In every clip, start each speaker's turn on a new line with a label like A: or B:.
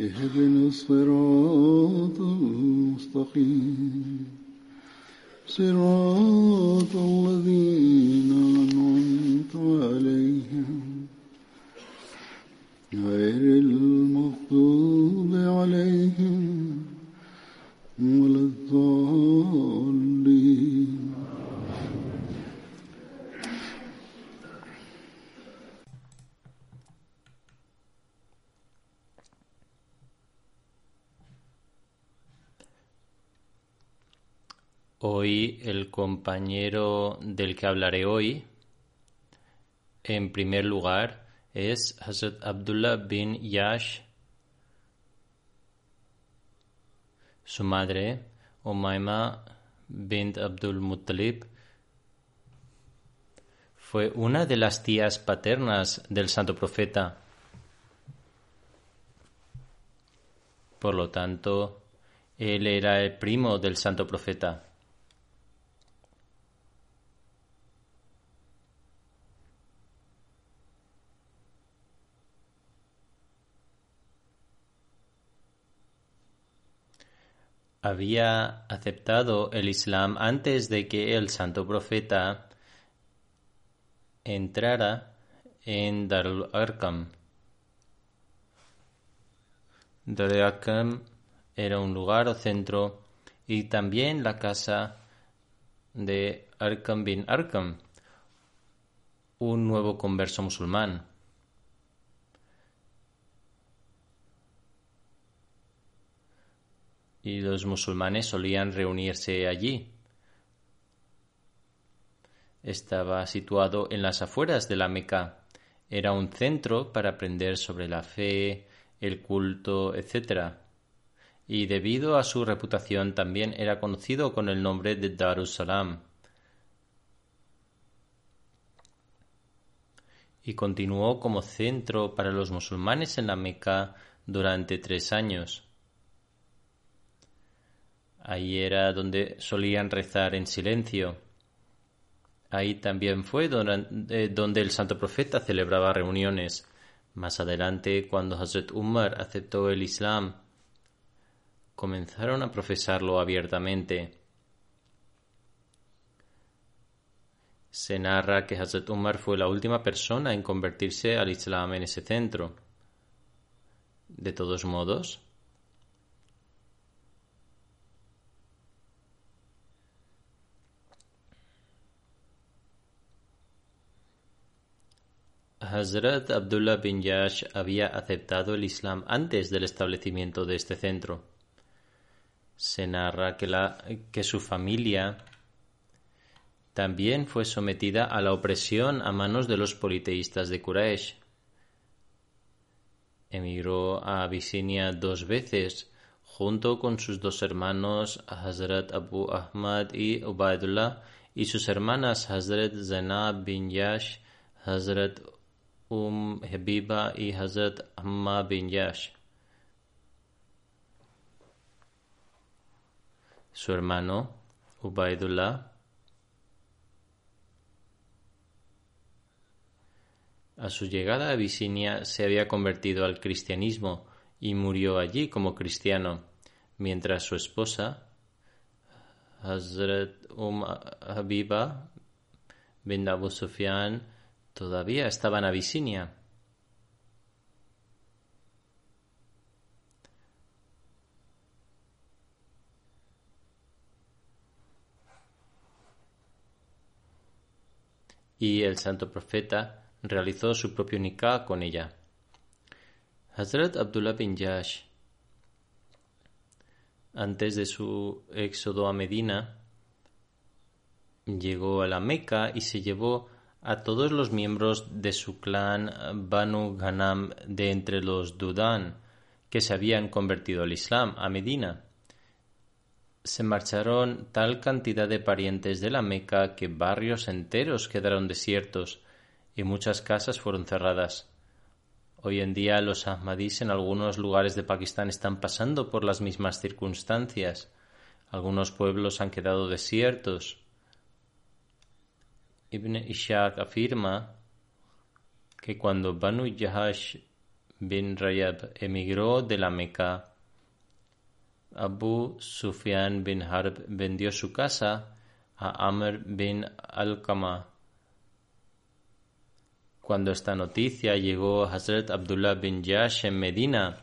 A: اهدنا الصراط المستقيم. صراط الذين
B: compañero del que hablaré hoy, en primer lugar, es Hazrat Abdullah bin Yash. Su madre, Umayma bint Abdul Muttalib, fue una de las tías paternas del santo profeta. Por lo tanto, él era el primo del santo profeta. Había aceptado el Islam antes de que el santo profeta entrara en Darul Arqam. Darul Arqam era un lugar o centro y también la casa de Arqam bin Arqam, un nuevo converso musulmán. Y los musulmanes solían reunirse allí. Estaba situado en las afueras de la Meca. Era un centro para aprender sobre la fe, el culto, etc. Y debido a su reputación también era conocido con el nombre de Darussalam. Y continuó como centro para los musulmanes en la Meca durante tres años. Ahí era donde solían rezar en silencio. Ahí también fue donde, donde, el santo profeta celebraba reuniones. Más adelante, cuando Hazrat Umar aceptó el Islam, comenzaron a profesarlo abiertamente. Se narra que Hazrat Umar fue la última persona en convertirse al Islam en ese centro. De todos modos, Hazrat Abdullah bin Yash había aceptado el Islam antes del establecimiento de este centro. Se narra que, la, que su familia también fue sometida a la opresión a manos de los politeístas de Quraysh. Emigró a Abisinia dos veces junto con sus dos hermanos Hazrat Abu Ahmad y Ubaidullah y sus hermanas Hazrat Zainab bin Yash, Hazrat Umm Habiba y Hazrat Amma bin Yash. Su hermano, Ubaidullah, a su llegada a Abisinia se había convertido al cristianismo y murió allí como cristiano, mientras su esposa, Hazrat Umm Habiba bin Abu Sufyan, todavía estaba en Abisinia. Y el santo profeta realizó su propio nikah con ella. Hazrat Abdullah bin Yash, antes de su éxodo a Medina, llegó a la Meca y se llevó a todos los miembros de su clan Banu Ghanam de entre los Dudan, que se habían convertido al Islam, a Medina. Se marcharon tal cantidad de parientes de la Meca que barrios enteros quedaron desiertos y muchas casas fueron cerradas. Hoy en día los Ahmadis en algunos lugares de Pakistán están pasando por las mismas circunstancias. Algunos pueblos han quedado desiertos. Ibn Ishaq afirma que cuando Banu Jahash bin Rayab emigró de la Meca, Abu Sufyan bin Harb vendió su casa a Amr bin Al-Qama cuando esta noticia llegó a Hazrat Abdullah bin Yash en Medina,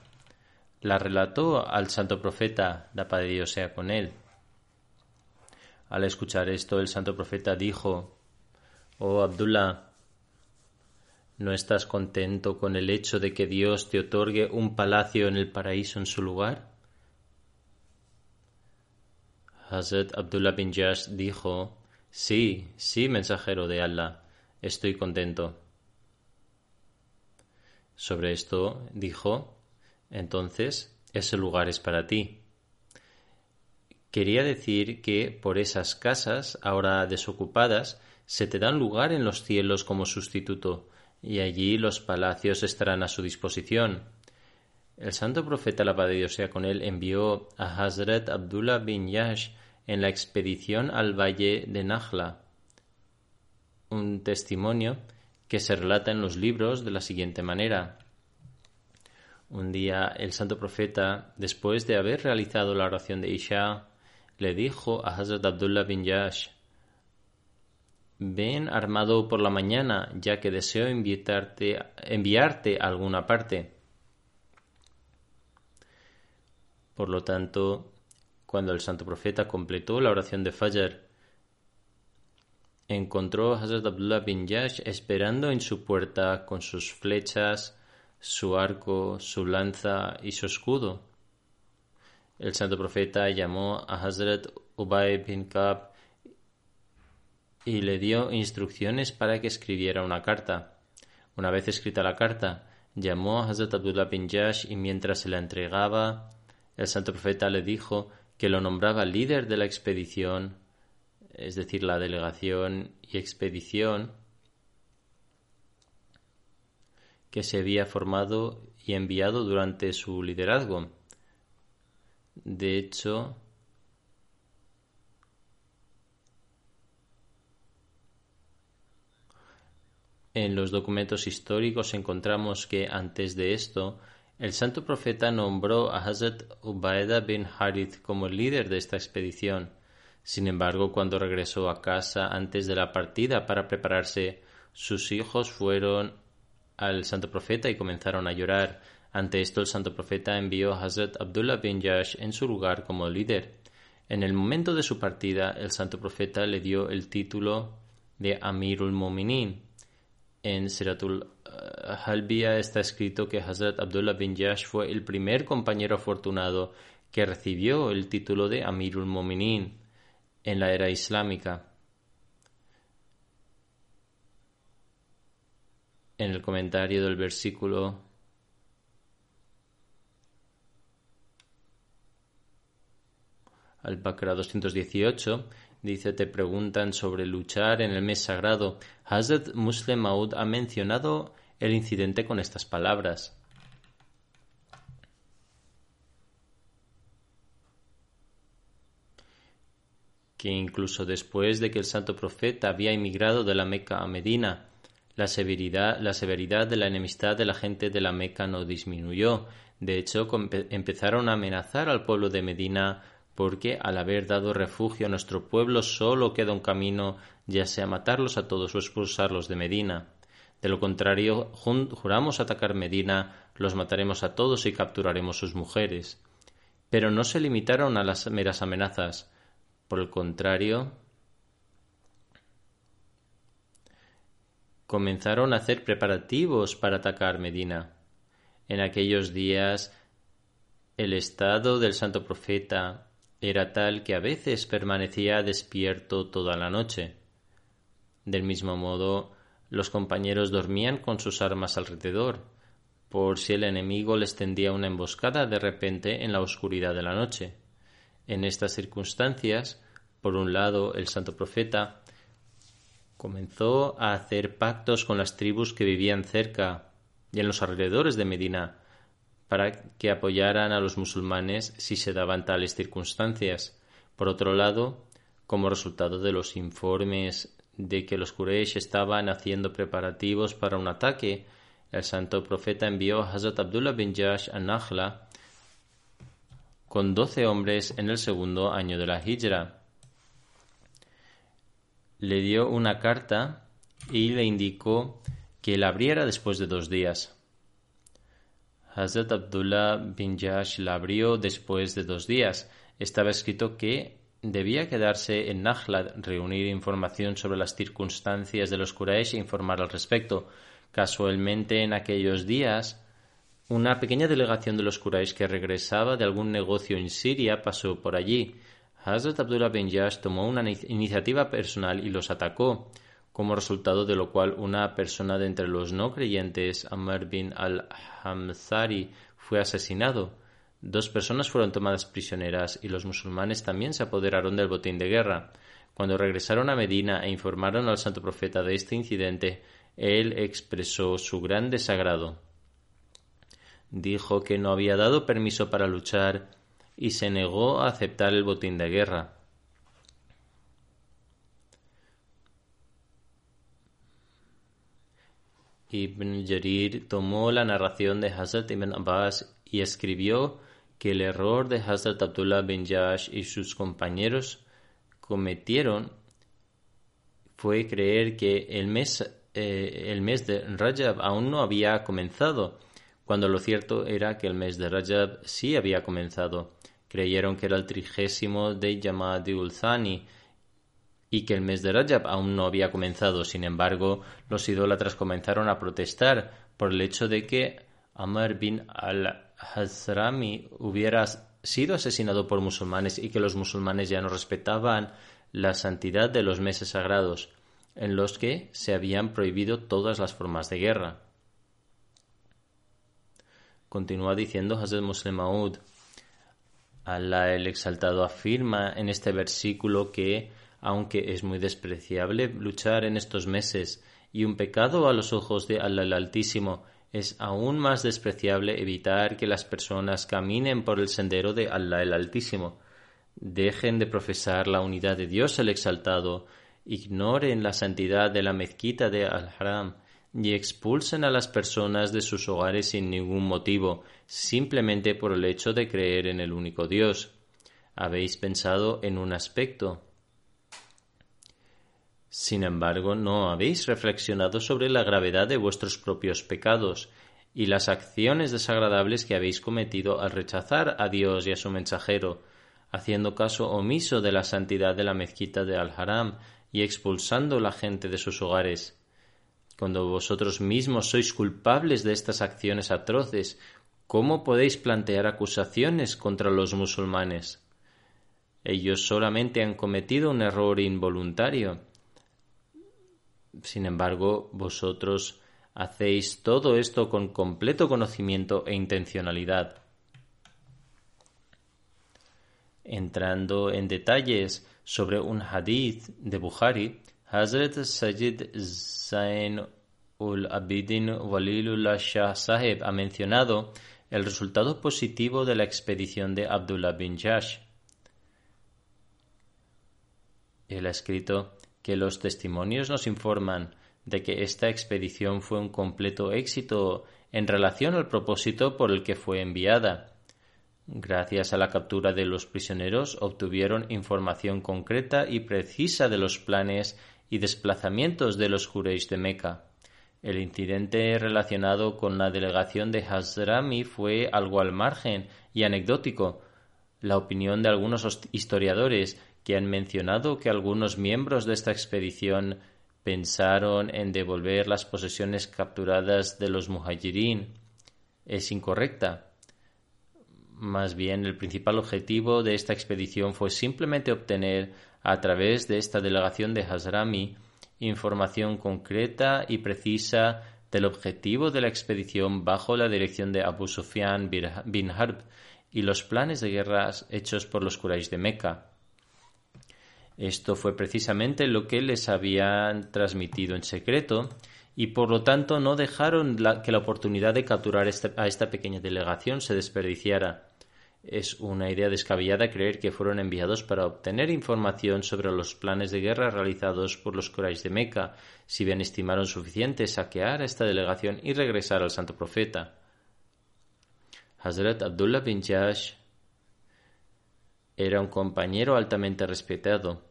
B: la relató al santo profeta, la paz de Dios sea con él. Al escuchar esto, el santo profeta dijo, Oh Abdullah, ¿no estás contento con el hecho de que Dios te otorgue un palacio en el paraíso en su lugar? Hazrat Abdullah bin Yash dijo, Sí, sí, mensajero de Allah, estoy contento. Sobre esto dijo, entonces ese lugar es para ti. Quería decir que por esas casas, ahora desocupadas, se te dan lugar en los cielos como sustituto, y allí los palacios estarán a su disposición. El santo profeta, la paz Dios sea con él, envió a Hazrat Abdullah bin Yash en la expedición al valle de Najla un testimonio que se relata en los libros de la siguiente manera. Un día el santo profeta, después de haber realizado la oración de Isha, le dijo a Hazrat Abdullah bin Yash, Ven armado por la mañana, ya que deseo enviarte, enviarte a alguna parte. Por lo tanto, cuando el santo profeta completó la oración de Fajr, encontró a Hazrat Abdullah bin Yash esperando en su puerta con sus flechas, su arco, su lanza y su escudo. El santo profeta llamó a Hazrat Ubay bin Kab y le dio instrucciones para que escribiera una carta. Una vez escrita la carta, llamó a Hazrat Abdullah bin Yash y mientras se la entregaba, el santo profeta le dijo que lo nombraba líder de la expedición es decir, la delegación y expedición que se había formado y enviado durante su liderazgo. De hecho, en los documentos históricos encontramos que antes de esto, el santo profeta nombró a Hazrat Ubaida bin Harith como líder de esta expedición. Sin embargo, cuando regresó a casa antes de la partida para prepararse, sus hijos fueron al santo profeta y comenzaron a llorar. Ante esto, el santo profeta envió a Hazrat Abdullah bin Yash en su lugar como líder. En el momento de su partida, el santo profeta le dio el título de Amirul Mominin. En Siratul eh, Halbia está escrito que Hazrat Abdullah bin Yash fue el primer compañero afortunado que recibió el título de Amirul Mominin en la era islámica. En el comentario del versículo al Bakra 218 dice te preguntan sobre luchar en el mes sagrado. Hazrat Muslim Maud ha mencionado el incidente con estas palabras. que incluso después de que el santo profeta había emigrado de la Meca a Medina, la severidad, la severidad de la enemistad de la gente de la Meca no disminuyó. De hecho, empezaron a amenazar al pueblo de Medina porque al haber dado refugio a nuestro pueblo solo queda un camino, ya sea matarlos a todos o expulsarlos de Medina. De lo contrario, juramos atacar Medina, los mataremos a todos y capturaremos sus mujeres. Pero no se limitaron a las meras amenazas. Por el contrario, comenzaron a hacer preparativos para atacar Medina. En aquellos días, el estado del santo profeta era tal que a veces permanecía despierto toda la noche. Del mismo modo, los compañeros dormían con sus armas alrededor, por si el enemigo les tendía una emboscada de repente en la oscuridad de la noche. En estas circunstancias, por un lado, el santo profeta comenzó a hacer pactos con las tribus que vivían cerca y en los alrededores de Medina, para que apoyaran a los musulmanes si se daban tales circunstancias. Por otro lado, como resultado de los informes de que los Quraysh estaban haciendo preparativos para un ataque, el santo profeta envió a Hazrat Abdullah bin Jash a Nakhla con doce hombres en el segundo año de la Hijra. Le dio una carta y le indicó que la abriera después de dos días. Hazrat Abdullah bin Jash la abrió después de dos días. Estaba escrito que debía quedarse en Nakhla, reunir información sobre las circunstancias de los Quraysh e informar al respecto. Casualmente, en aquellos días, una pequeña delegación de los Quraysh que regresaba de algún negocio en Siria pasó por allí. Hazrat Abdullah bin Jash tomó una iniciativa personal y los atacó como resultado de lo cual una persona de entre los no creyentes, Amr bin al-Hamzari, fue asesinado. Dos personas fueron tomadas prisioneras y los musulmanes también se apoderaron del botín de guerra. Cuando regresaron a Medina e informaron al santo profeta de este incidente, él expresó su gran desagrado. Dijo que no había dado permiso para luchar y se negó a aceptar el botín de guerra. Ibn Jarir tomó la narración de Hazrat Ibn Abbas y escribió que el error de Hazrat Abdullah bin Jash y sus compañeros cometieron fue creer que el mes, eh, el mes de Rajab aún no había comenzado, cuando lo cierto era que el mes de Rajab sí había comenzado. Creyeron que era el trigésimo de Yamadul Thani, y que el mes de Rajab aún no había comenzado. Sin embargo, los idólatras comenzaron a protestar por el hecho de que Amr bin al-Hazrami hubiera sido asesinado por musulmanes y que los musulmanes ya no respetaban la santidad de los meses sagrados, en los que se habían prohibido todas las formas de guerra. Continúa diciendo Hazrat Muslim Maud. Allah el Exaltado afirma en este versículo que aunque es muy despreciable luchar en estos meses y un pecado a los ojos de Allah el Altísimo, es aún más despreciable evitar que las personas caminen por el sendero de Allah el Altísimo. Dejen de profesar la unidad de Dios el Exaltado, ignoren la santidad de la mezquita de Al-Haram y expulsen a las personas de sus hogares sin ningún motivo, simplemente por el hecho de creer en el único Dios. ¿Habéis pensado en un aspecto? Sin embargo, no habéis reflexionado sobre la gravedad de vuestros propios pecados y las acciones desagradables que habéis cometido al rechazar a Dios y a su mensajero, haciendo caso omiso de la santidad de la mezquita de Al-Haram y expulsando la gente de sus hogares. Cuando vosotros mismos sois culpables de estas acciones atroces, ¿cómo podéis plantear acusaciones contra los musulmanes? Ellos solamente han cometido un error involuntario sin embargo, vosotros hacéis todo esto con completo conocimiento e intencionalidad. Entrando en detalles sobre un hadith de Bukhari, Hazrat Sajid Zain ul Abidin Walilullah Shah Sahib ha mencionado el resultado positivo de la expedición de Abdullah bin Jash. Él ha escrito que los testimonios nos informan de que esta expedición fue un completo éxito en relación al propósito por el que fue enviada. Gracias a la captura de los prisioneros obtuvieron información concreta y precisa de los planes y desplazamientos de los Jureis de Meca. El incidente relacionado con la delegación de Hazrami fue algo al margen y anecdótico. La opinión de algunos historiadores que han mencionado que algunos miembros de esta expedición pensaron en devolver las posesiones capturadas de los muhajirin es incorrecta. Más bien, el principal objetivo de esta expedición fue simplemente obtener, a través de esta delegación de Hazrami, información concreta y precisa del objetivo de la expedición bajo la dirección de Abu Sufyan bin Harb y los planes de guerras hechos por los Quraysh de Meca. Esto fue precisamente lo que les habían transmitido en secreto y por lo tanto no dejaron que la oportunidad de capturar este, a esta pequeña delegación se desperdiciara. Es una idea descabellada creer que fueron enviados para obtener información sobre los planes de guerra realizados por los Quraysh de Meca, si bien estimaron suficiente saquear a esta delegación y regresar al santo profeta. Hazrat Abdullah bin Jash era un compañero altamente respetado.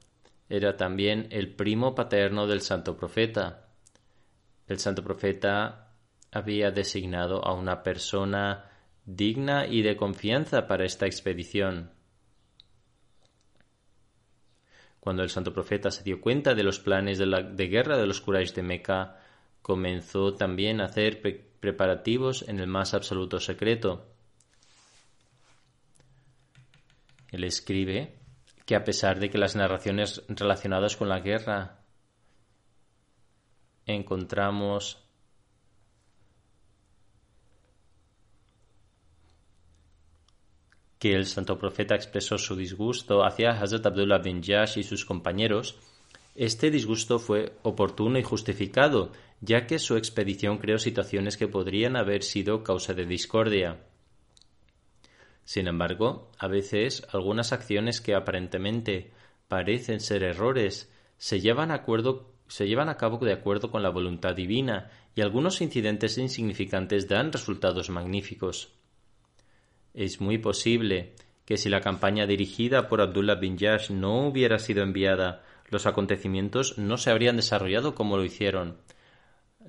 B: Era también el primo paterno del santo profeta. El santo profeta había designado a una persona digna y de confianza para esta expedición. Cuando el santo profeta se dio cuenta de los planes de, la, guerra de los Quraysh de Meca, comenzó también a hacer preparativos en el más absoluto secreto. Él escribe que a pesar de que las narraciones relacionadas con la guerra encontramos que el santo profeta expresó su disgusto hacia Hazrat Abdullah bin Jash y sus compañeros, este disgusto fue oportuno y justificado, ya que su expedición creó situaciones que podrían haber sido causa de discordia. Sin embargo, a veces algunas acciones que aparentemente parecen ser errores se llevan, a se llevan a cabo de acuerdo con la voluntad divina y algunos incidentes insignificantes dan resultados magníficos. Es muy posible que si la campaña dirigida por Abdullah bin Yash no hubiera sido enviada, los acontecimientos no se habrían desarrollado como lo hicieron.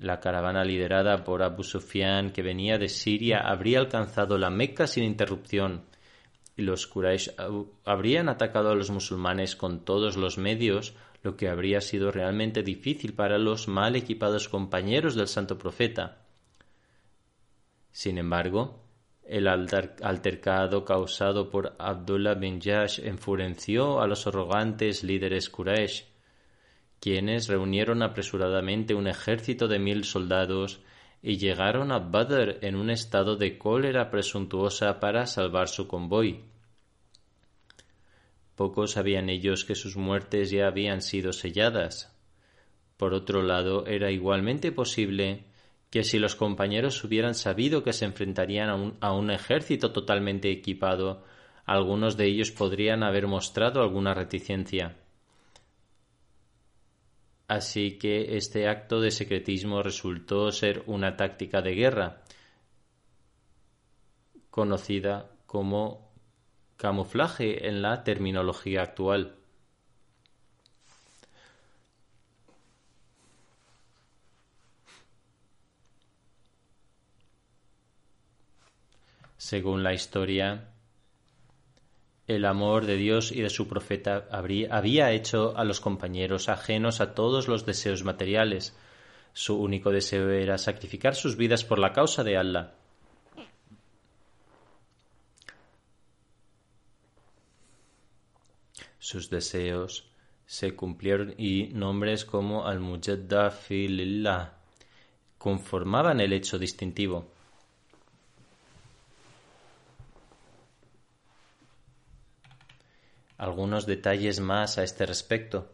B: La caravana liderada por Abu Sufyan, que venía de Siria, habría alcanzado la Meca sin interrupción, y los Quraysh habrían atacado a los musulmanes con todos los medios, lo que habría sido realmente difícil para los mal equipados compañeros del santo profeta. Sin embargo, el altercado causado por Abdullah bin Jash enfureció a los arrogantes líderes Quraysh, quienes reunieron apresuradamente un ejército de mil soldados y llegaron a Badr en un estado de cólera presuntuosa para salvar su convoy. Pocos sabían ellos que sus muertes ya habían sido selladas. Por otro lado, era igualmente posible que si los compañeros hubieran sabido que se enfrentarían a un, a un ejército totalmente equipado, algunos de ellos podrían haber mostrado alguna reticencia. Así que este acto de secretismo resultó ser una táctica de guerra, conocida como camuflaje en la terminología actual. Según la historia, el amor de Dios y de su profeta había hecho a los compañeros ajenos a todos los deseos materiales. Su único deseo era sacrificar sus vidas por la causa de Allah. Sus deseos se cumplieron y nombres como Al-Mujadda Filillah conformaban el hecho distintivo. Algunos detalles más a este respecto.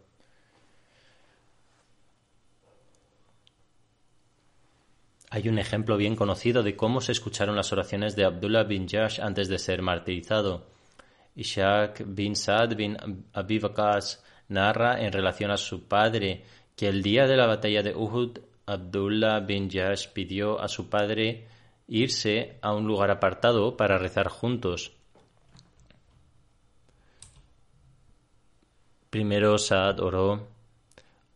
B: Hay un ejemplo bien conocido de cómo se escucharon las oraciones de Abdullah bin Jash antes de ser martirizado. Ishaq bin Saad bin Abi narra en relación a su padre que el día de la batalla de Uhud, Abdullah bin Jash pidió a su padre irse a un lugar apartado para rezar juntos. Primero Saad oró,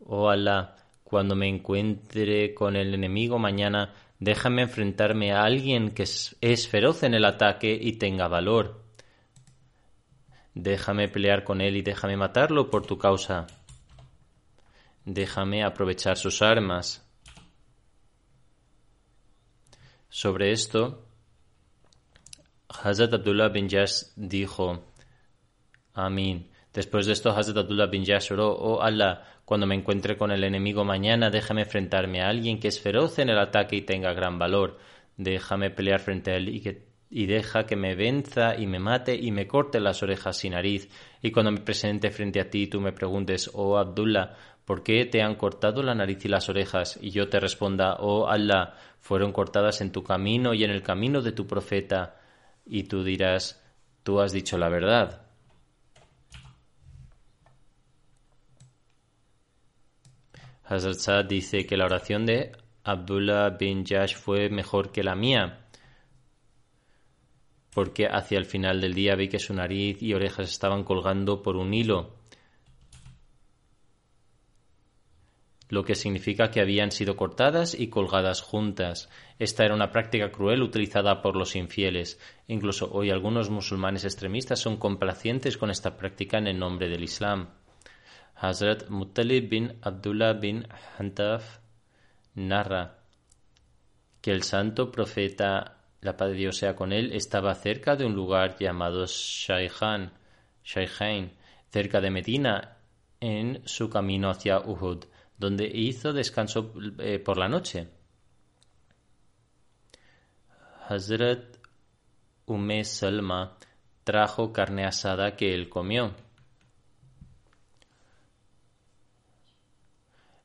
B: oh Allah, cuando me encuentre con el enemigo mañana, déjame enfrentarme a alguien que es feroz en el ataque y tenga valor. Déjame pelear con él y déjame matarlo por tu causa. Déjame aprovechar sus armas. Sobre esto, Hazrat Abdullah bin Jas dijo, Amén. Después de esto, Hazrat Abdullah bin Jas oró, oh Allah, cuando me encuentre con el enemigo mañana, déjame enfrentarme a alguien que es feroz en el ataque y tenga gran valor. Déjame pelear frente a él y, que, y deja que me venza y me mate y me corte las orejas y nariz. Y cuando me presente frente a ti, tú me preguntes, oh Abdullah, ¿por qué te han cortado la nariz y las orejas? Y yo te responda, oh Allah, fueron cortadas en tu camino y en el camino de tu profeta. Y tú dirás, tú has dicho la verdad. Hazrat dice que la oración de Abdullah bin Jash fue mejor que la mía, porque hacia el final del día vi que su nariz y orejas estaban colgando por un hilo. lo que significa que habían sido cortadas y colgadas juntas. Esta era una práctica cruel utilizada por los infieles. Incluso hoy algunos musulmanes extremistas son complacientes con esta práctica en el nombre del Islam. Hazrat Muttalib bin Abdullah bin Hantaf narra que el santo profeta, la paz de Dios sea con él, estaba cerca de un lugar llamado Shaykhan, Shaykhain, cerca de Medina, en su camino hacia Uhud donde hizo descanso eh, por la noche. Hazrat Ume Salma trajo carne asada que él comió.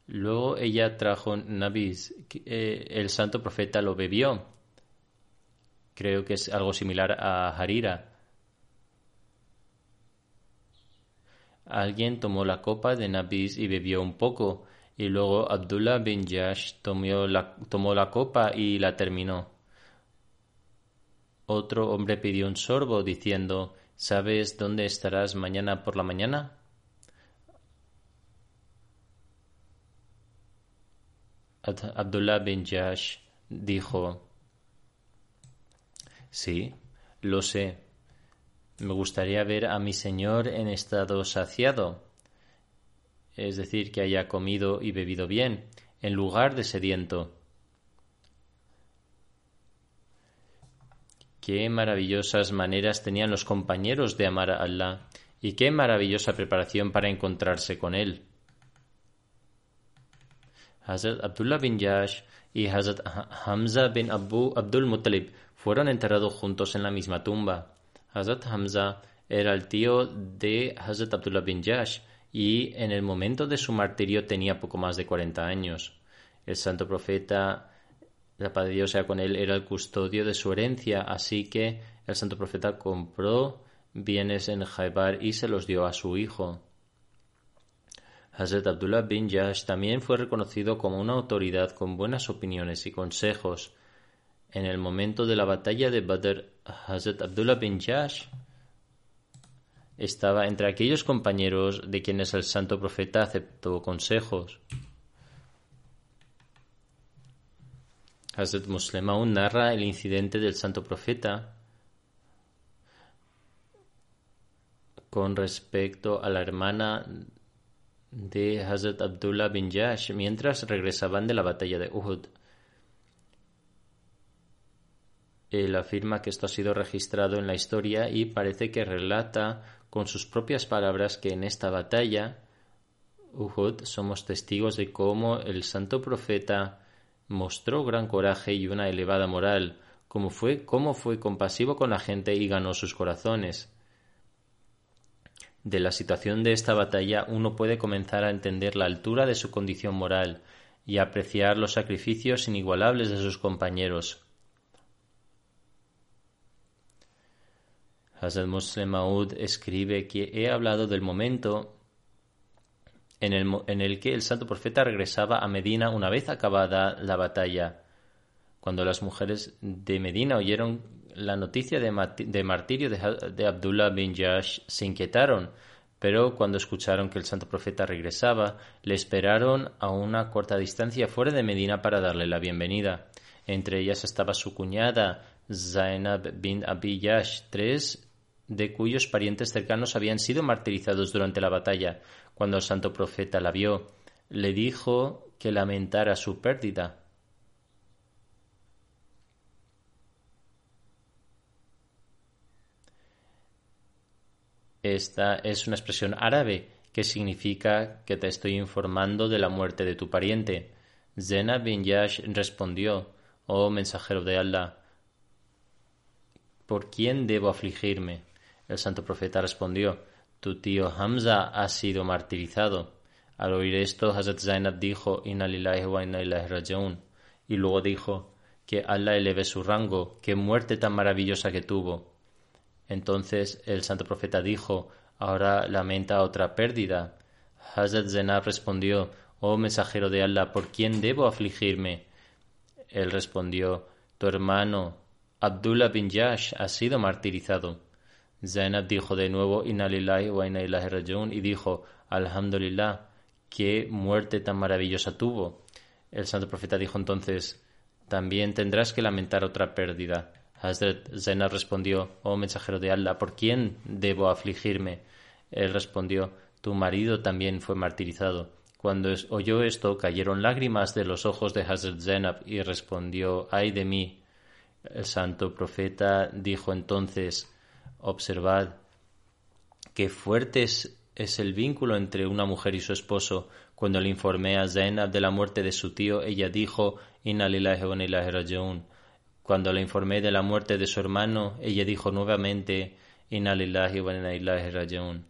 B: Luego ella trajo nabis, eh, el santo profeta lo bebió. Creo que es algo similar a harira. Alguien tomó la copa de nabis y bebió un poco y luego Abdullah bin la, tomó la copa y la terminó. Otro hombre pidió un sorbo diciendo ¿Sabes dónde estarás mañana por la mañana? Abdullah bin Jash dijo Sí, lo sé. Me gustaría ver a mi señor en estado saciado es decir, que haya comido y bebido bien, en lugar de sediento. Qué maravillosas maneras tenían los compañeros de amar a Allah y qué maravillosa preparación para encontrarse con Él. Hazrat Abdullah bin Yash y Hazrat Hamza bin Abu Abdul Muttalib fueron enterrados juntos en la misma tumba. Hazrat Hamza era el tío de Hazrat Abdullah bin Yash y en el momento de su martirio tenía poco más de 40 años. El santo profeta, la paz de Dios sea con él, era el custodio de su herencia, así que el santo profeta compró bienes en Jaibar y se los dio a su hijo. Hazrat Abdullah bin Jash también fue reconocido como una autoridad con buenas opiniones y consejos. En el momento de la batalla de Badr, Hazrat Abdullah bin Jash estaba entre aquellos compañeros de quienes el santo profeta aceptó consejos. Hazrat Muslim aún narra el incidente del santo profeta con respecto a la hermana de Hazrat Abdullah bin Jash mientras regresaban de la batalla de Uhud. Él afirma que esto ha sido registrado en la historia y parece que relata con sus propias palabras que en esta batalla, Uhud, somos testigos de cómo el santo profeta mostró gran coraje y una elevada moral, cómo fue, cómo fue compasivo con la gente y ganó sus corazones. De la situación de esta batalla uno puede comenzar a entender la altura de su condición moral y apreciar los sacrificios inigualables de sus compañeros, Hazrat Muslim Maud escribe que he hablado del momento en el, en el que el santo profeta regresaba a Medina una vez acabada la batalla. Cuando las mujeres de Medina oyeron la noticia de, martirio de, de, Abdullah bin Jash, se inquietaron, pero cuando escucharon que el santo profeta regresaba, le esperaron a una corta distancia fuera de Medina para darle la bienvenida. Entre ellas estaba su cuñada, Zainab bin Abi Yash, tres de cuyos parientes cercanos habían sido martirizados durante la batalla. Cuando el santo profeta la vio, le dijo que lamentara su pérdida. Esta es una expresión árabe que significa que te estoy informando de la muerte de tu pariente. Zena bin Yash respondió, Oh mensajero de Allah, ¿por quién debo afligirme? El santo profeta respondió, Tu tío Hamza ha sido martirizado. Al oír esto, Hazrat Zainab dijo, Inna lillahi wa inna rajaun. Y luego dijo, que Allah eleve su rango, qué muerte tan maravillosa que tuvo. Entonces el santo profeta dijo, ahora lamenta otra pérdida. Hazrat Zainab respondió, Oh mensajero de Allah, ¿por quién debo afligirme? Él respondió, Tu hermano, Abdullah bin Yash, ha sido martirizado. Zainab dijo de nuevo, Inna lillahi wa inna y dijo, Alhamdulillah, qué muerte tan maravillosa tuvo. El santo profeta dijo entonces, también tendrás que lamentar otra pérdida. Hazrat Zainab respondió, oh mensajero de Allah, ¿por quién debo afligirme? Él respondió, tu marido también fue martirizado. Cuando oyó esto, cayeron lágrimas de los ojos de Hazrat Zainab y respondió, ay de mí. El santo profeta dijo entonces, Observad qué fuerte es, el vínculo entre una mujer y su esposo. Cuando le informé a Zainab de la muerte de su tío, ella dijo, Inna lillahi wa Cuando le informé de la muerte de su hermano, ella dijo nuevamente, Inna lillahi wa inna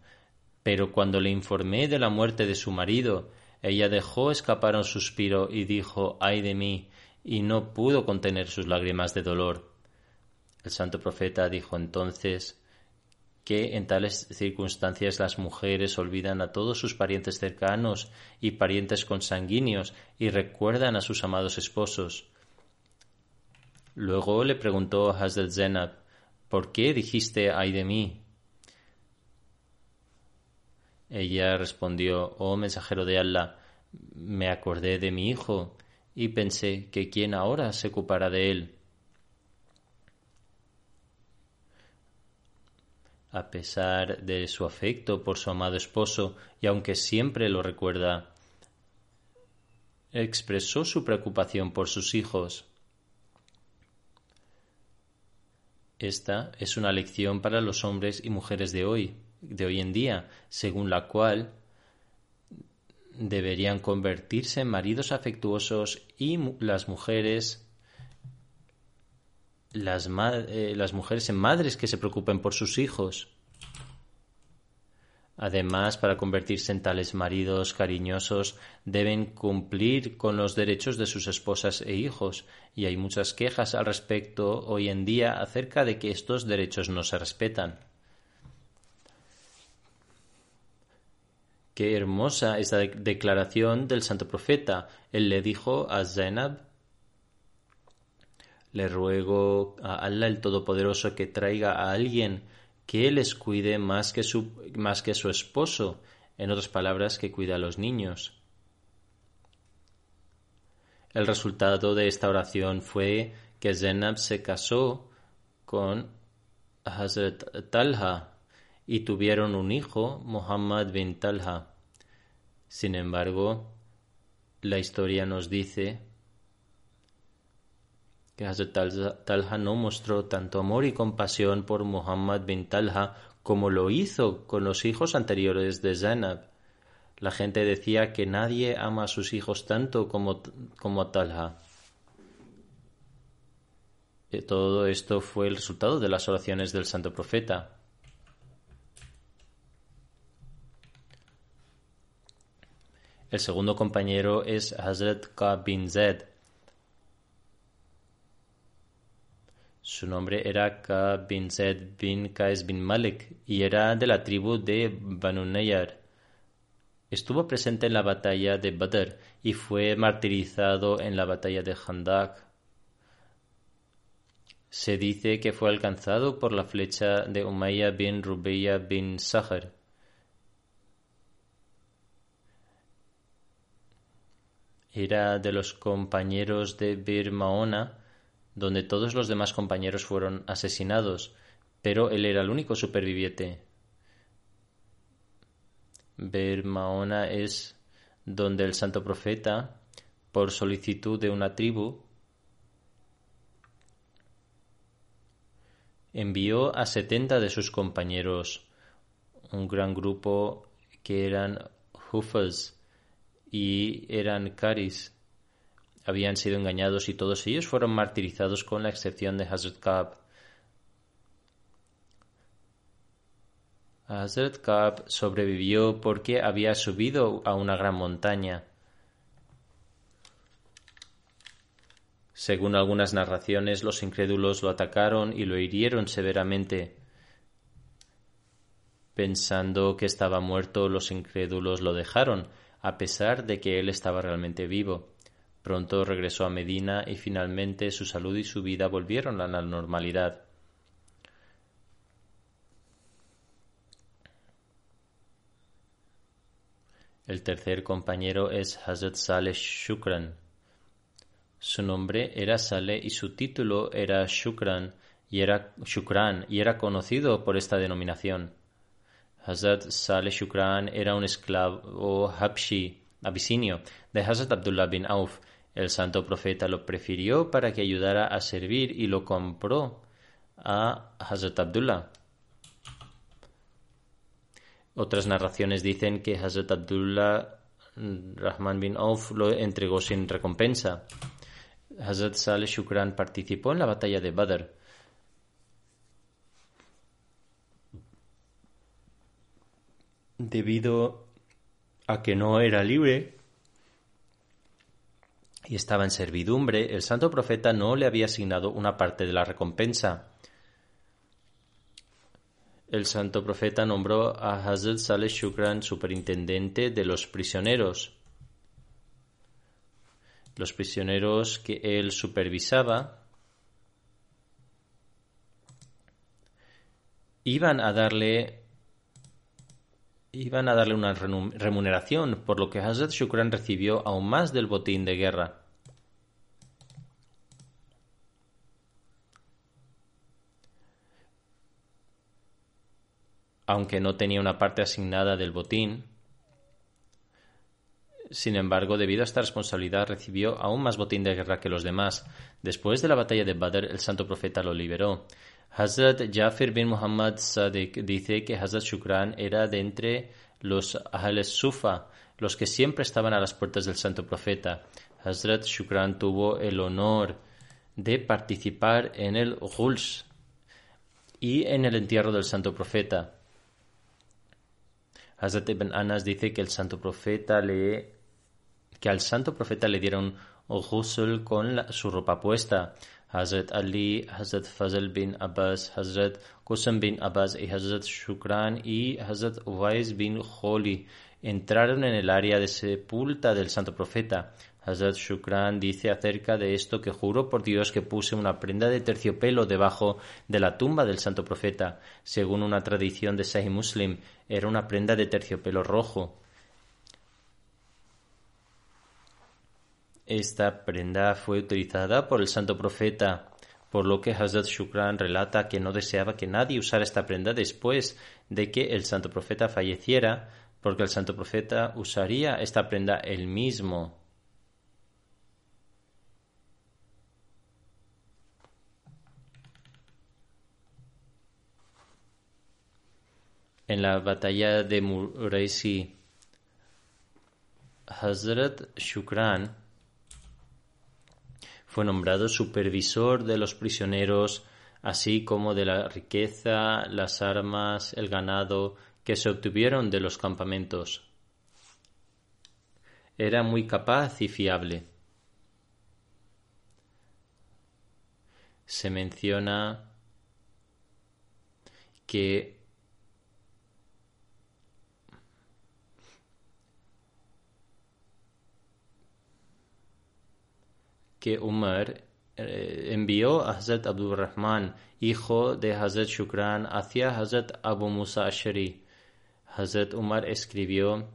B: Pero cuando le informé de la muerte de su marido, ella dejó escapar un suspiro y dijo, ay de mí, y no pudo contener sus lágrimas de dolor. El santo profeta dijo entonces, que en tales circunstancias las mujeres olvidan a todos sus parientes cercanos y parientes consanguíneos y recuerdan a sus amados esposos. Luego le preguntó a Hazrat Zenab, ¿por qué dijiste ay de mí? Ella respondió, oh mensajero de Allah, me acordé de mi hijo y pensé que quién ahora se ocupará de él. a pesar de su afecto por su amado esposo y aunque siempre lo recuerda, expresó su preocupación por sus hijos. Esta es una lección para los hombres y mujeres de hoy, de hoy en día, según la cual deberían convertirse en maridos afectuosos y las mujeres las, eh, las mujeres en madres que se preocupen por sus hijos. Además, para convertirse en tales maridos cariñosos, deben cumplir con los derechos de sus esposas e hijos, y hay muchas quejas al respecto hoy en día acerca de que estos derechos no se respetan. Qué hermosa esta declaración del santo profeta. Él le dijo a Zainab le ruego a Allah el Todopoderoso que traiga a alguien que les cuide más que su, más que su esposo, en otras palabras, que cuida a los niños. El resultado de esta oración fue que Zainab se casó con Hazrat Talha y tuvieron un hijo, Muhammad bin Talha. Sin embargo, la historia nos dice que Hazrat Talha no mostró tanto amor y compasión por Muhammad bin Talha como lo hizo con los hijos anteriores de Zainab. La gente decía que nadie ama a sus hijos tanto como, como a Talha. Eh, todo esto fue el resultado de las oraciones del santo profeta. El segundo compañero es Hazrat Ka bin Zaid. Su nombre era Ka bin Zaid bin Qais bin Malik y era de la tribu de Banu Nayar. Estuvo presente en la batalla de Badr y fue martirizado en la batalla de Handak. Se dice que fue alcanzado por la flecha de Umayya bin Rubayya bin Sahar. Era de los compañeros de Bir Maona, donde todos los demás compañeros fueron asesinados, pero él era el único superviviente. Bermaona es donde el santo profeta, por solicitud de una tribu, envió a setenta de sus compañeros, un gran grupo que eran Hufas y eran Karis. Habían sido engañados y todos ellos fueron martirizados con la excepción de Hazrat Kab. Hazrat sobrevivió porque había subido a una gran montaña. Según algunas narraciones, los incrédulos lo atacaron y lo hirieron severamente. Pensando que estaba muerto, los incrédulos lo dejaron, a pesar de que él estaba realmente vivo. Pronto regresó a Medina y finalmente su salud y su vida volvieron a la normalidad. El tercer compañero es Hazrat Saleh Shukran. Su nombre era Saleh y su título era Shukran y era Shukran y era conocido por esta denominación. Hazrat Saleh Shukran era un esclavo habshi, abisinio, de Hazrat Abdullah bin Auf. El santo profeta lo prefirió para que ayudara a servir y lo compró a Hazrat Abdullah. Otras narraciones dicen que Hazrat Abdullah Rahman bin Auf lo entregó sin recompensa. Hazrat Saleh Shukran participó en la batalla de Badr. Debido a que no era libre y estaba en servidumbre, el santo profeta no le había asignado una parte de la recompensa el santo profeta nombró a Hazrat Saleh Shukran superintendente de los prisioneros. Los prisioneros que él supervisaba iban a darle iban a darle una remuneración, por lo que Hazrat Shukran recibió aún más del botín de guerra. aunque no tenía una parte asignada del botín. Sin embargo, debido a esta responsabilidad, recibió aún más botín de guerra que los demás. Después de la batalla de Badr, el santo profeta lo liberó. Hazrat Jafir bin Muhammad Sadiq dice que Hazrat Shukran era de entre los Ahl Sufa, los que siempre estaban a las puertas del santo profeta. Hazrat Shukran tuvo el honor de participar en el Ghuls y en el entierro del santo profeta. Hazrat ibn Anas dice que el santo profeta le que al santo profeta le dieron ghusl con su ropa puesta. Hazrat Ali, Hazrat Fazl bin Abbas, Hazrat Qusam bin Abbas y Hazrat Shukran y Hazrat Uwais bin Kholi entraron en el área de sepulta del santo profeta. Hazrat Shukran dice acerca de esto que juro por Dios que puse una prenda de terciopelo debajo de la tumba del santo profeta. Según una tradición de Sahih Muslim, era una prenda de terciopelo rojo. Esta prenda fue utilizada por el santo profeta, por lo que Hazrat Shukran relata que no deseaba que nadie usara esta prenda después de que el santo profeta falleciera, porque el santo profeta usaría esta prenda él mismo. en la batalla de Muraisi, Hazrat Shukran fue nombrado supervisor de los prisioneros, así como de la riqueza, las armas, el ganado que se obtuvieron de los campamentos. Era muy capaz y fiable. Se menciona que que Umar eh, envió a Hazrat Abdul Rahman, hijo de Hazrat Shukran, hacia Hazrat Abu Musa Ashari. Hazrat Umar escribió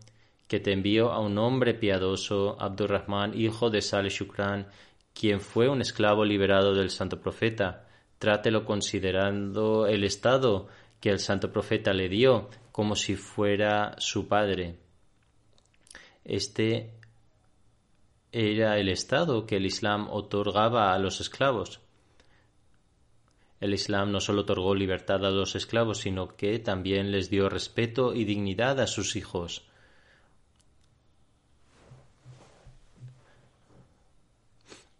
B: que te envío a un hombre piadoso, Abdurrahman, hijo de Saleh Shukran, quien fue un esclavo liberado del santo profeta. Trátelo considerando el estado que el santo profeta le dio, como si fuera su padre. Este era el estado que el Islam otorgaba a los esclavos. El Islam no solo otorgó libertad a los esclavos, sino que también les dio respeto y dignidad a sus hijos.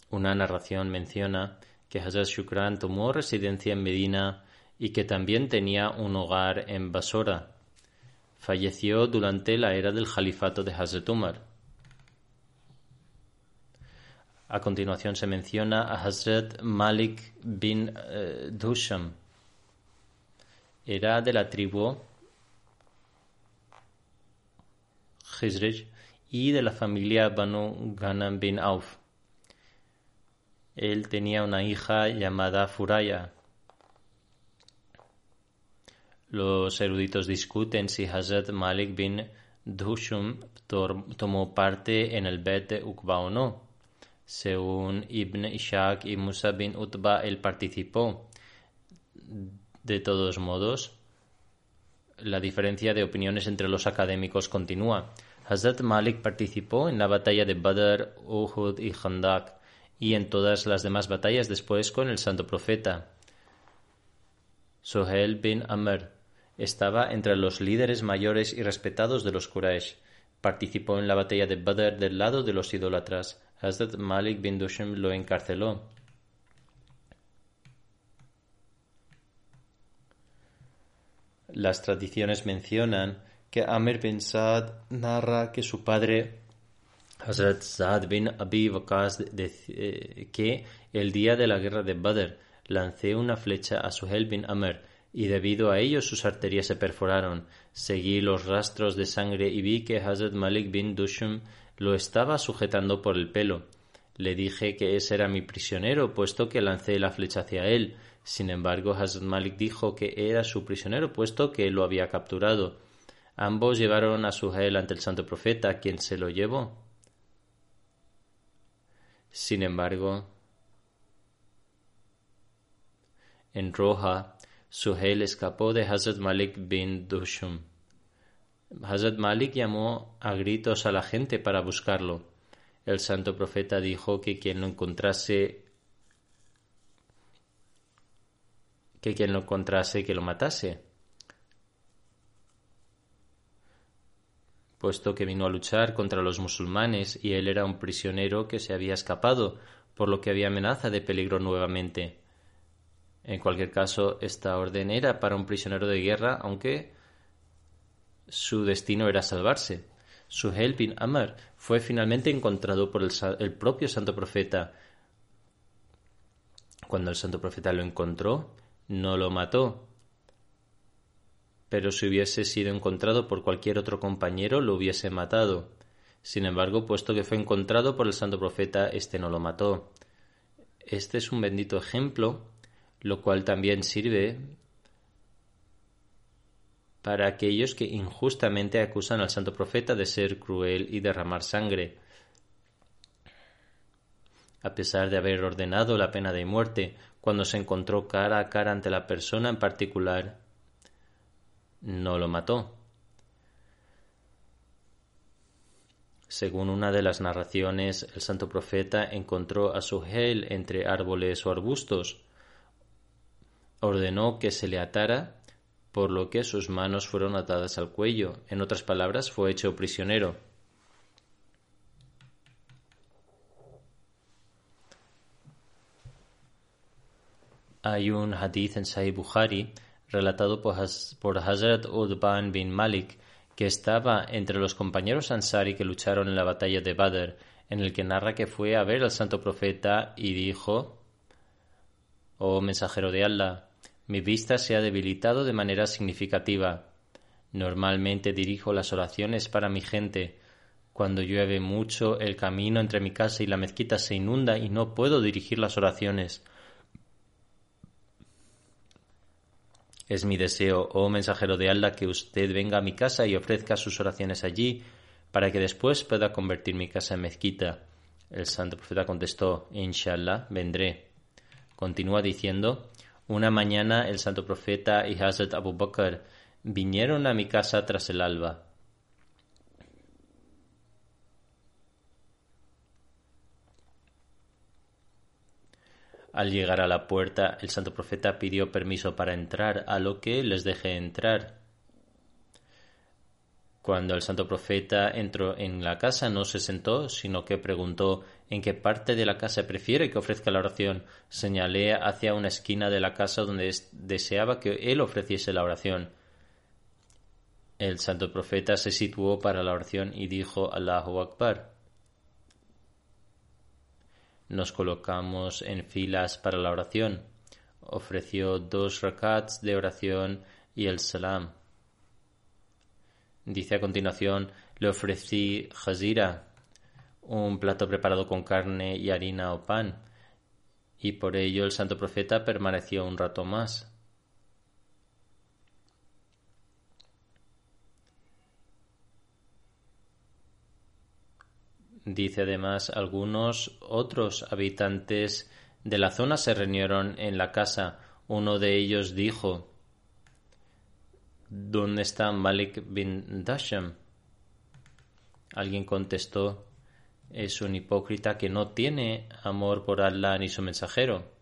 B: Una narración menciona que Hazrat Shukran tomó residencia en Medina y que también tenía un hogar en Basora. Falleció durante la era del califato de Hazrat Umar. A continuación se menciona a Hazrat Malik bin uh, Dusham. Era de la tribu Khizrij y de la familia Banu Ghanam bin Auf. Él tenía una hija llamada Furaya. Los eruditos discuten si Hazrat Malik bin Dusham tomó parte en el Bet de Uqba o no. Según Ibn Ishaq y Musa bin Utba, él participó. De todos modos, la diferencia de opiniones entre los académicos continúa. Hazrat Malik participó en la batalla de Badr, Uhud y Khandak y en todas las demás batallas después con el santo profeta. Sohel bin Amr estaba entre los líderes mayores y respetados de los Quraysh. Participó en la batalla de Badr del lado de los idólatras. Hazrat Malik bin Dushim lo encarceló. Las tradiciones mencionan que Amir bin Saad narra que su padre Hazrat Saad bin Abi Waqas eh, que el día de la guerra de Badr lancé una flecha a Suhel bin Amr y debido a ello sus arterias se perforaron. Seguí los rastros de sangre y vi que Hazrat Malik bin Dushum lo estaba sujetando por el pelo. Le dije que ese era mi prisionero, puesto que lancé la flecha hacia él. Sin embargo, Hazrat Malik dijo que era su prisionero, puesto que lo había capturado. Ambos llevaron a Suhail ante el santo profeta, quien se lo llevó. Sin embargo, en Roja, Suhail escapó de Hazrat Malik bin Dushum. Hazrat Malik llamó a gritos a la gente para buscarlo. El santo profeta dijo que quien lo encontrase que quien lo encontrase que lo matase. Puesto que vino a luchar contra los musulmanes y él era un prisionero que se había escapado, por lo que había amenaza de peligro nuevamente. En cualquier caso, esta orden era para un prisionero de guerra, aunque su destino era salvarse. Suheil bin Amr fue finalmente encontrado por el, propio santo profeta. Cuando el santo profeta lo encontró, no lo mató. Pero si hubiese sido encontrado por cualquier otro compañero, lo hubiese matado. Sin embargo, puesto que fue encontrado por el santo profeta, éste no lo mató. Este es un bendito ejemplo, lo cual también sirve para aquellos que injustamente acusan al santo profeta de ser cruel y derramar sangre. A pesar de haber ordenado la pena de muerte, cuando se encontró cara a cara ante la persona en particular, no lo mató. Según una de las narraciones, el santo profeta encontró a Suhel entre árboles o arbustos. Ordenó que se le atara por lo que sus manos fueron atadas al cuello. En otras palabras, fue hecho prisionero. Hay un hadith en Sahih Bukhari relatado por, Hazrat Udban bin Malik que estaba entre los compañeros Ansari que lucharon en la batalla de Badr, en el que narra que fue a ver al santo profeta y dijo: Oh mensajero de Allah, mi vista se ha debilitado de manera significativa. Normalmente dirijo las oraciones para mi gente. Cuando llueve mucho, el camino entre mi casa y la mezquita se inunda y no puedo dirigir las oraciones. Es mi deseo, oh mensajero de Allah, que usted venga a mi casa y ofrezca sus oraciones allí, para que después pueda convertir mi casa en mezquita. El santo profeta contestó, Inshallah, vendré. Continúa diciendo, una mañana el santo profeta y Hazrat Abu Bakr vinieron a mi casa tras el alba. Al llegar a la puerta, el santo profeta pidió permiso para entrar, a lo que les dejé entrar. Cuando el santo profeta entró en la casa no se sentó, sino que preguntó en qué parte de la casa prefiere que ofrezca la oración. Señalé hacia una esquina de la casa donde deseaba que él ofreciese la oración. El santo profeta se situó para la oración y dijo Allahu Akbar. Nos colocamos en filas para la oración. Ofreció dos rakats de oración y el salam. Dice a continuación, le ofrecí jazira, un plato preparado con carne y harina o pan, y por ello el santo profeta permaneció un rato más. Dice además, algunos otros habitantes de la zona se reunieron en la casa. Uno de ellos dijo, ¿Dónde está Malik bin Dasham? Alguien contestó, es un hipócrita que no tiene amor por Allah ni su mensajero.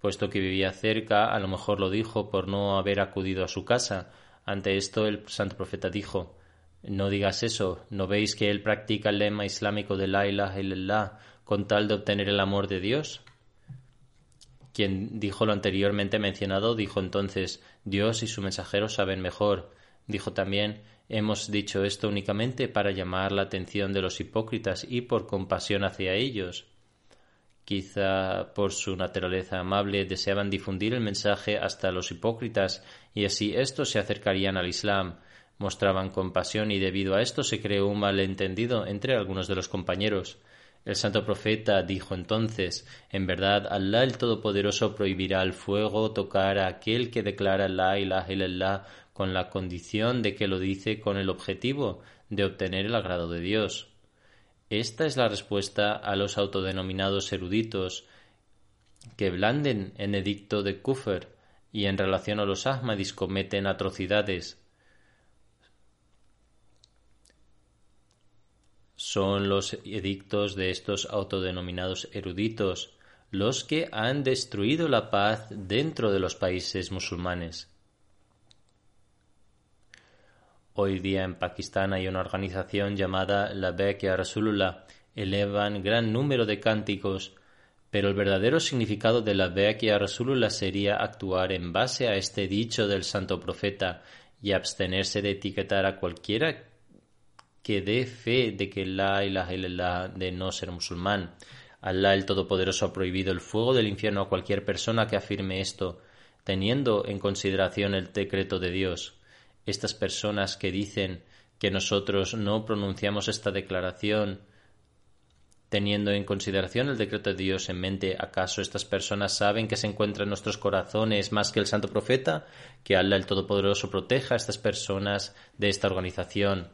B: Puesto que vivía cerca, a lo mejor lo dijo por no haber acudido a su casa. Ante esto el santo profeta dijo, no digas eso, ¿no veis que él practica el lema islámico de la ilaha illallah con tal de obtener el amor de Dios? Quien dijo lo anteriormente mencionado dijo entonces, Dios y su mensajero saben mejor. Dijo también, hemos dicho esto únicamente para llamar la atención de los hipócritas y por compasión hacia ellos. Quizá por su naturaleza amable deseaban difundir el mensaje hasta los hipócritas y así estos se acercarían al Islam mostraban compasión y debido a esto se creó un malentendido entre algunos de los compañeros. El santo profeta dijo entonces En verdad, Allah el Todopoderoso prohibirá al fuego tocar a aquel que declara la ilaha illallah con la condición de que lo dice con el objetivo de obtener el agrado de Dios. Esta es la respuesta a los autodenominados eruditos que blanden en edicto de Kufr y en relación a los Ahmadis cometen atrocidades Son los edictos de estos autodenominados eruditos los que han destruido la paz dentro de los países musulmanes. Hoy día en Pakistán hay una organización llamada la Bekia Rasulullah. Elevan gran número de cánticos, pero el verdadero significado de la Bekia Rasulullah sería actuar en base a este dicho del santo profeta y abstenerse de etiquetar a cualquiera que dé fe de que la ilaha illallah de no ser musulmán. Allah el Todopoderoso ha prohibido el fuego del infierno a cualquier persona que afirme esto, teniendo en consideración el decreto de Dios. Estas personas que dicen que nosotros no pronunciamos esta declaración, teniendo en consideración el decreto de Dios en mente, ¿acaso estas personas saben que se encuentra en nuestros corazones más que el santo profeta? Que Allah el Todopoderoso proteja a estas personas de esta organización.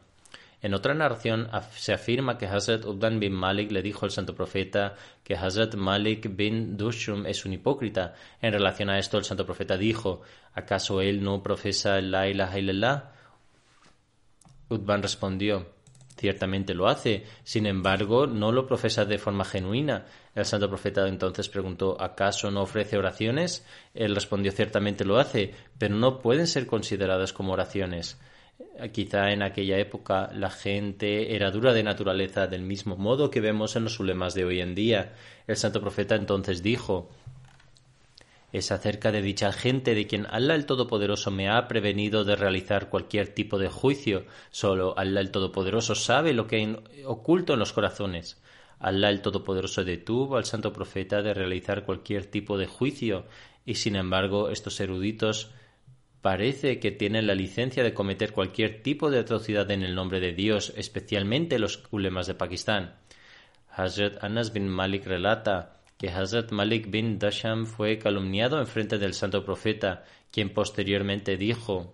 B: En otra narración se afirma que Hazrat Ubdan bin Malik le dijo al santo profeta que Hazrat Malik bin Dushum es un hipócrita. En relación a esto, el santo profeta dijo, ¿acaso él no profesa la ilaha illallah? Udban respondió, ciertamente lo hace, sin embargo, no lo profesa de forma genuina. El santo profeta entonces preguntó, ¿acaso no ofrece oraciones? Él respondió, ciertamente lo hace, pero no pueden ser consideradas como oraciones. Quizá en aquella época la gente era dura de naturaleza del mismo modo que vemos en los ulemas de hoy en día. El santo profeta entonces dijo es acerca de dicha gente de quien Allah el Todopoderoso me ha prevenido de realizar cualquier tipo de juicio. Solo Allah el Todopoderoso sabe lo que hay oculto en los corazones. Allah el Todopoderoso detuvo al santo profeta de realizar cualquier tipo de juicio, y sin embargo estos eruditos parece que tienen la licencia de cometer cualquier tipo de atrocidad en el nombre de Dios, especialmente los ulemas de Pakistán. Hazrat Anas bin Malik relata que Hazrat Malik bin Dasham fue calumniado en frente del santo profeta, quien posteriormente dijo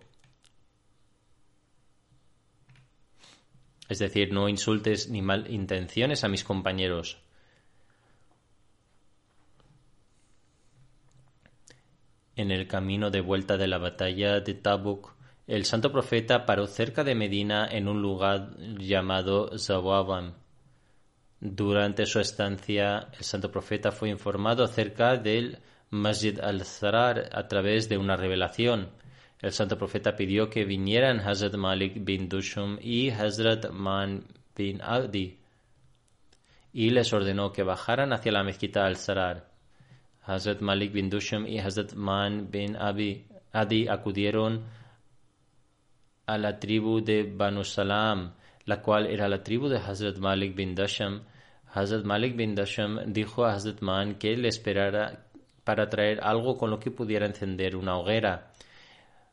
B: Es decir, no insultes ni mal intenciones a mis compañeros. En el camino de vuelta de la batalla de Tabuk, el santo profeta paró cerca de Medina en un lugar llamado Zawaban. Durante su estancia, el santo profeta fue informado acerca del Masjid al-Zarar a través de una revelación. El santo profeta pidió que vinieran Hazrat Malik bin Dushum y Hazrat Man bin Adi y les ordenó que bajaran hacia la mezquita al-Zarar. Hazrat Malik bin Dusham y Hazrat Man bin Abi, Adi acudieron a la tribu de Banu Salam, la cual era la tribu de Hazrat Malik bin Dusham. Hazrat Malik bin Dusham dijo a Hazrat Man que le esperara para traer algo con lo que pudiera encender una hoguera.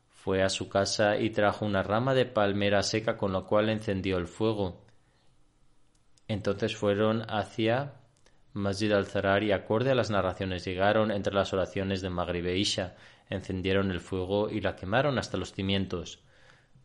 B: Fue a su casa y trajo una rama de palmera seca con la cual encendió el fuego. Entonces fueron hacia Masjid al-Zarar y acorde a las narraciones llegaron entre las oraciones de Maghrib e Isha, encendieron el fuego y la quemaron hasta los cimientos.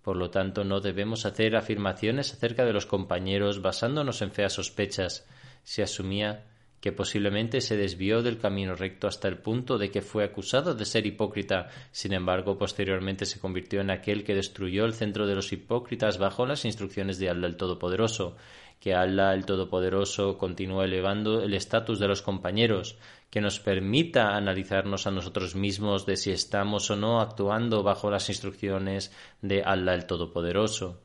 B: Por lo tanto, no debemos hacer afirmaciones acerca de los compañeros basándonos en feas sospechas. Se asumía que posiblemente se desvió del camino recto hasta el punto de que fue acusado de ser hipócrita. Sin embargo, posteriormente se convirtió en aquel que destruyó el centro de los hipócritas bajo las instrucciones de Allah el Todopoderoso que Allah el Todopoderoso continúe elevando el estatus de los compañeros, que nos permita analizarnos a nosotros mismos de si estamos o no actuando bajo las instrucciones de Allah el Todopoderoso.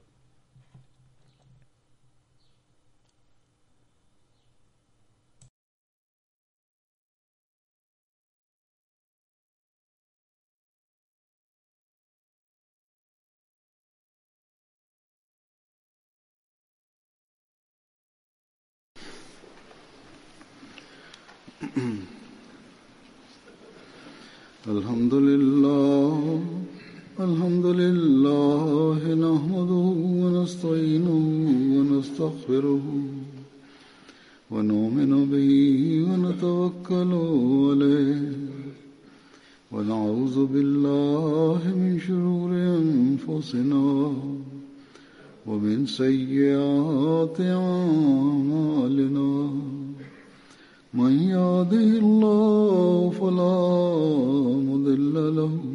A: ونستعينه ونستغفره ونؤمن به ونتوكل عليه ونعوذ بالله من شرور أنفسنا ومن سيئات أعمالنا. من يهده الله فلا مضل له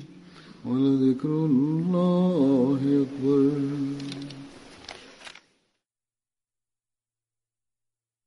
A: ولذكر الله أكبر